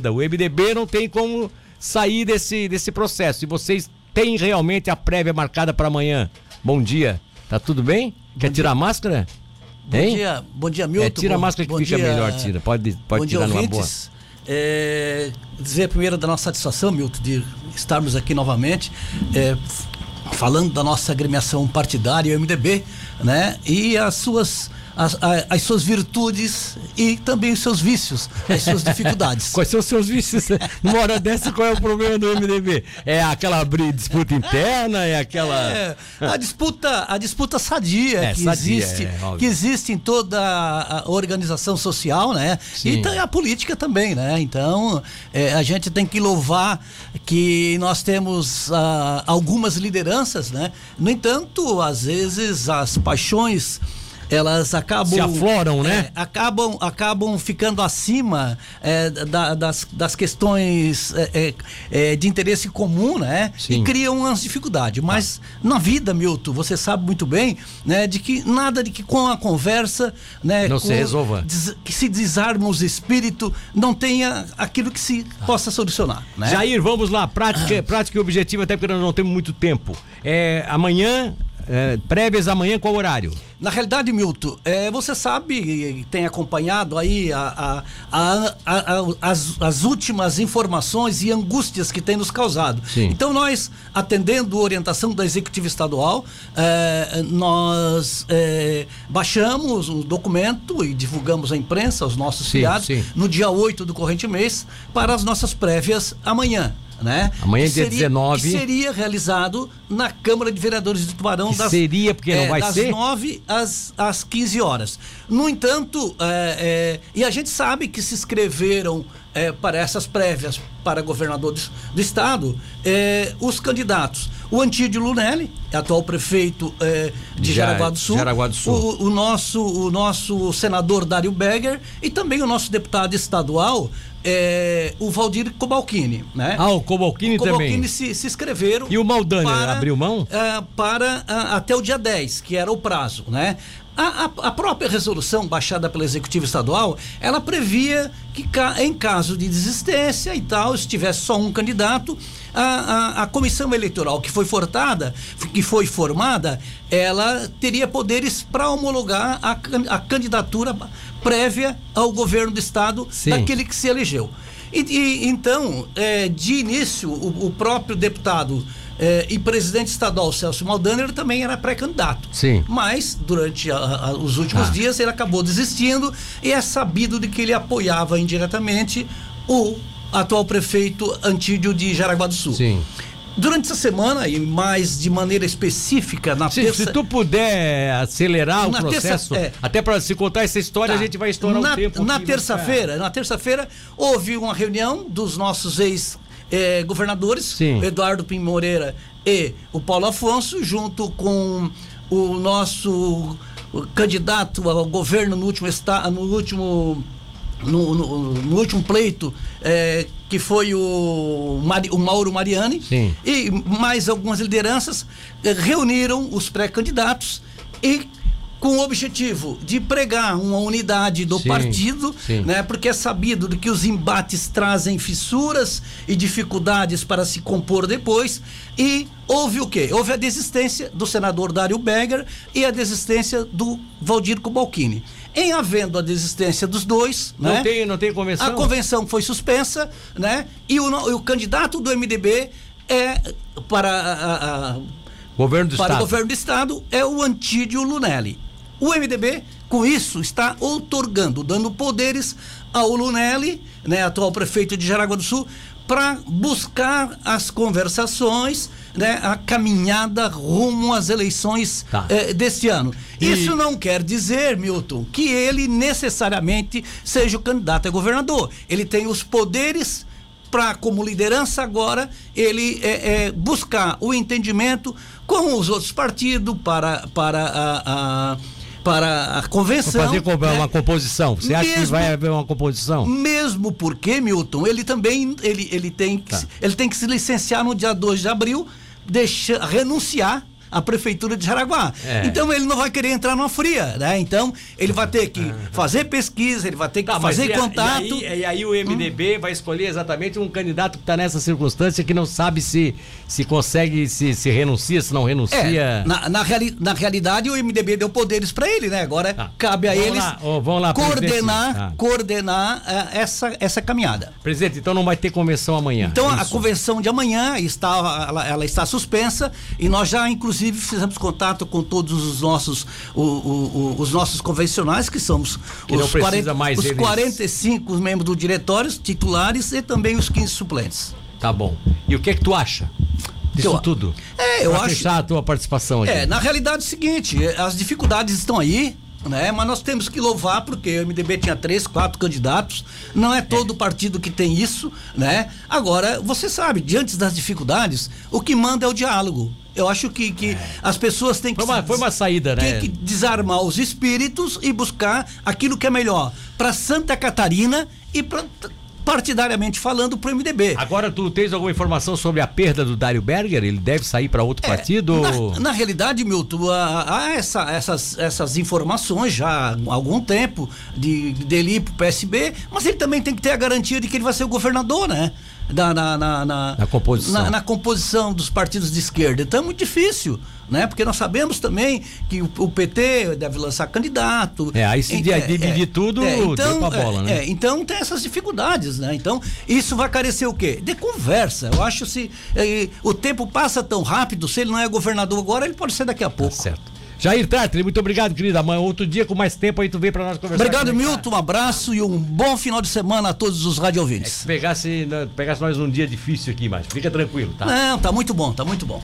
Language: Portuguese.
O MDB não tem como sair desse, desse processo. E vocês têm realmente a prévia marcada para amanhã. Bom dia. Tá tudo bem? Bom Quer dia. tirar a máscara? Bom hein? dia, bom dia, Milton. É, tira a máscara que fica dia, melhor, tira. Pode, pode bom tirar dia, numa boa. É, dizer primeiro da nossa satisfação, Milton, de estarmos aqui novamente. É, falando da nossa agremiação partidária, o MDB, né? E as suas as, as, suas virtudes e também os seus vícios, as suas dificuldades. Quais são os seus vícios? Numa hora dessa, qual é o problema do MDB? É aquela disputa interna? É aquela. É, a disputa, a disputa sadia, é, que, sadia existe, é, que existe em toda a organização social, né? Sim. E a política também, né? Então, é, a gente tem que louvar que nós temos ah, algumas lideranças, né? No entanto, às vezes as paixões elas acabam se afloram, né? É, acabam acabam ficando acima é, da, das, das questões é, é, é de interesse comum, né? Sim. E criam umas dificuldades. Mas ah. na vida, Milton, você sabe muito bem, né? De que nada de que com a conversa, né? Não se resolva. Des, que se desarma os espíritos, não tenha aquilo que se ah. possa solucionar. Né? Jair, vamos lá, prática, ah. prática e objetivo, até porque nós não temos muito tempo. É, amanhã é, prévias amanhã, qual horário? Na realidade, Milton, é, você sabe, tem acompanhado aí a, a, a, as, as, últimas informações e angústias que tem nos causado. Sim. Então, nós, atendendo a orientação da Executiva Estadual, é, nós é, baixamos um documento e divulgamos à imprensa, aos nossos sim, filiados, sim. no dia 8 do corrente mês, para as nossas prévias amanhã né? Amanhã é dia seria, 19. Que seria realizado na Câmara de Vereadores de Tubarão. Das, seria, porque não é, vai das ser? Das 9 às, às 15 horas. No entanto, é, é, e a gente sabe que se inscreveram é, para essas prévias para governador do, do estado é, os candidatos. O Antídio Lunelli, atual prefeito de Já, Jaraguá do Sul. Jaraguá do Sul. O, o, nosso, o nosso senador Dário Berger e também o nosso deputado estadual, é, o Valdir Cobalcini, né? Ah, o Cobalcini, o Cobalcini também. Se, se inscreveram. E o Maldani para, abriu mão? É, para a, até o dia 10, que era o prazo, né? A, a, a, própria resolução baixada pelo Executivo Estadual, ela previa que em caso de desistência e tal, se tivesse só um candidato, a, a, a comissão eleitoral que foi fortada, que foi formada, ela teria poderes para homologar a, a candidatura prévia ao governo do estado Sim. daquele que se elegeu. E, e então, é, de início, o, o próprio deputado é, e presidente estadual Celso Maldaner também era pré-candidato. Sim. Mas, durante a, a, os últimos ah. dias, ele acabou desistindo e é sabido de que ele apoiava indiretamente o atual prefeito Antídio de Jaraguá do Sul. Sim. Durante essa semana, e mais de maneira específica, na se, terça... Se tu puder acelerar o processo, terça, é, até para se contar essa história, tá. a gente vai estourar na, o tempo. Na terça-feira, na terça-feira, houve uma reunião dos nossos ex é, governadores, Sim. Eduardo Pim Moreira e o Paulo Afonso, junto com o nosso candidato ao governo no último no último no, no, no, último pleito, é, que foi o, Mari, o Mauro Mariani, Sim. e mais algumas lideranças, é, reuniram os pré-candidatos e com o objetivo de pregar uma unidade do sim, partido, sim. né? Porque é sabido que os embates trazem fissuras e dificuldades para se compor depois e houve o quê? Houve a desistência do senador Dário Berger e a desistência do Valdir Cobalcini. Em havendo a desistência dos dois, não né? tem, não tem convenção. A convenção foi suspensa, né? E o, o candidato do MDB é para a, a, governo do para estado. o governo do estado é o Antídio Lunelli. O MDB, com isso, está outorgando, dando poderes ao Lunelli, né, atual prefeito de Jaraguá do Sul, para buscar as conversações, né, a caminhada rumo às eleições tá. eh, deste ano. E... Isso não quer dizer, Milton, que ele necessariamente seja o candidato a governador. Ele tem os poderes para, como liderança agora, ele é, é, buscar o entendimento com os outros partidos para, para a, a para a convenção. fazer né? uma composição. Você mesmo, acha que vai haver uma composição? Mesmo porque, Milton, ele também ele, ele, tem, que, tá. ele tem que se licenciar no dia 2 de abril, deixa, renunciar a prefeitura de Jaraguá. É. Então ele não vai querer entrar numa fria, né? Então ele vai ter que fazer pesquisa, ele vai ter que Tá, fazer a- contato. E aí, e aí o MDB vai escolher exatamente um candidato que está nessa circunstância que não sabe se, se consegue, se, se renuncia, se não renuncia. É, na, na, reali- na realidade, o MDB deu poderes para ele, né? Agora Tá. cabe a Vamos eles lá, ô, vamos lá, coordenar. Tá. coordenar eh, essa, essa caminhada. Presidente, então não vai ter convenção amanhã. Então, a Isso. convenção de amanhã está, ela, ela está suspensa e nós já, inclusive, fizemos contato com todos os nossos, o- o- o- os nossos convencionais, que somos Que os, precisa mais os eles- 45 membros do diretório, titulares e também os 15 suplentes. Tá bom. E o que é que tu acha disso Eu- tudo? É, eu pra acho- fechar a tua participação aqui. É, na realidade é o seguinte, eh, as dificuldades estão aí, né? Mas nós temos que louvar porque o MDB tinha três, quatro candidatos, não é todo partido que tem isso, né? Agora, você sabe, diante das dificuldades, o que manda é o diálogo. Eu acho que, que as pessoas têm que Foi uma- foi uma saída, né? Tem que desarmar os espíritos e buscar aquilo que é melhor para Santa Catarina e pra, partidariamente falando para o MDB. Agora tu tens alguma informação sobre a perda do Dário Berger? Ele deve sair para outro É, partido? Na, na realidade, Milton, há, há essa- essas, essas informações já há algum tempo de, dele ir pro PSB, mas ele também tem que ter a garantia de que ele vai ser o governador, né? Da, na, na, na, Na composição. na- na composição dos partidos de esquerda. Então é muito difícil, né? Porque nós sabemos também que o, o PT deve lançar candidato. É, aí se di- dividir tudo, deu pra bola, é, né? é, então tem essas dificuldades, né? Então, isso vai carecer o quê? De conversa. Eu acho se eh, o tempo passa tão rápido, se ele não é governador agora, ele pode ser daqui a Tá pouco. certo. Jair Tartri, muito obrigado, querido. Amanhã, outro dia, com mais tempo, aí tu vem para nós conversar. Obrigado, é. Milton. Um abraço e um bom final de semana a todos os radio ouvintes. Se pegasse, né, pegasse nós num dia difícil aqui, mas fica tranquilo, tá? Não, tá muito bom, tá muito bom.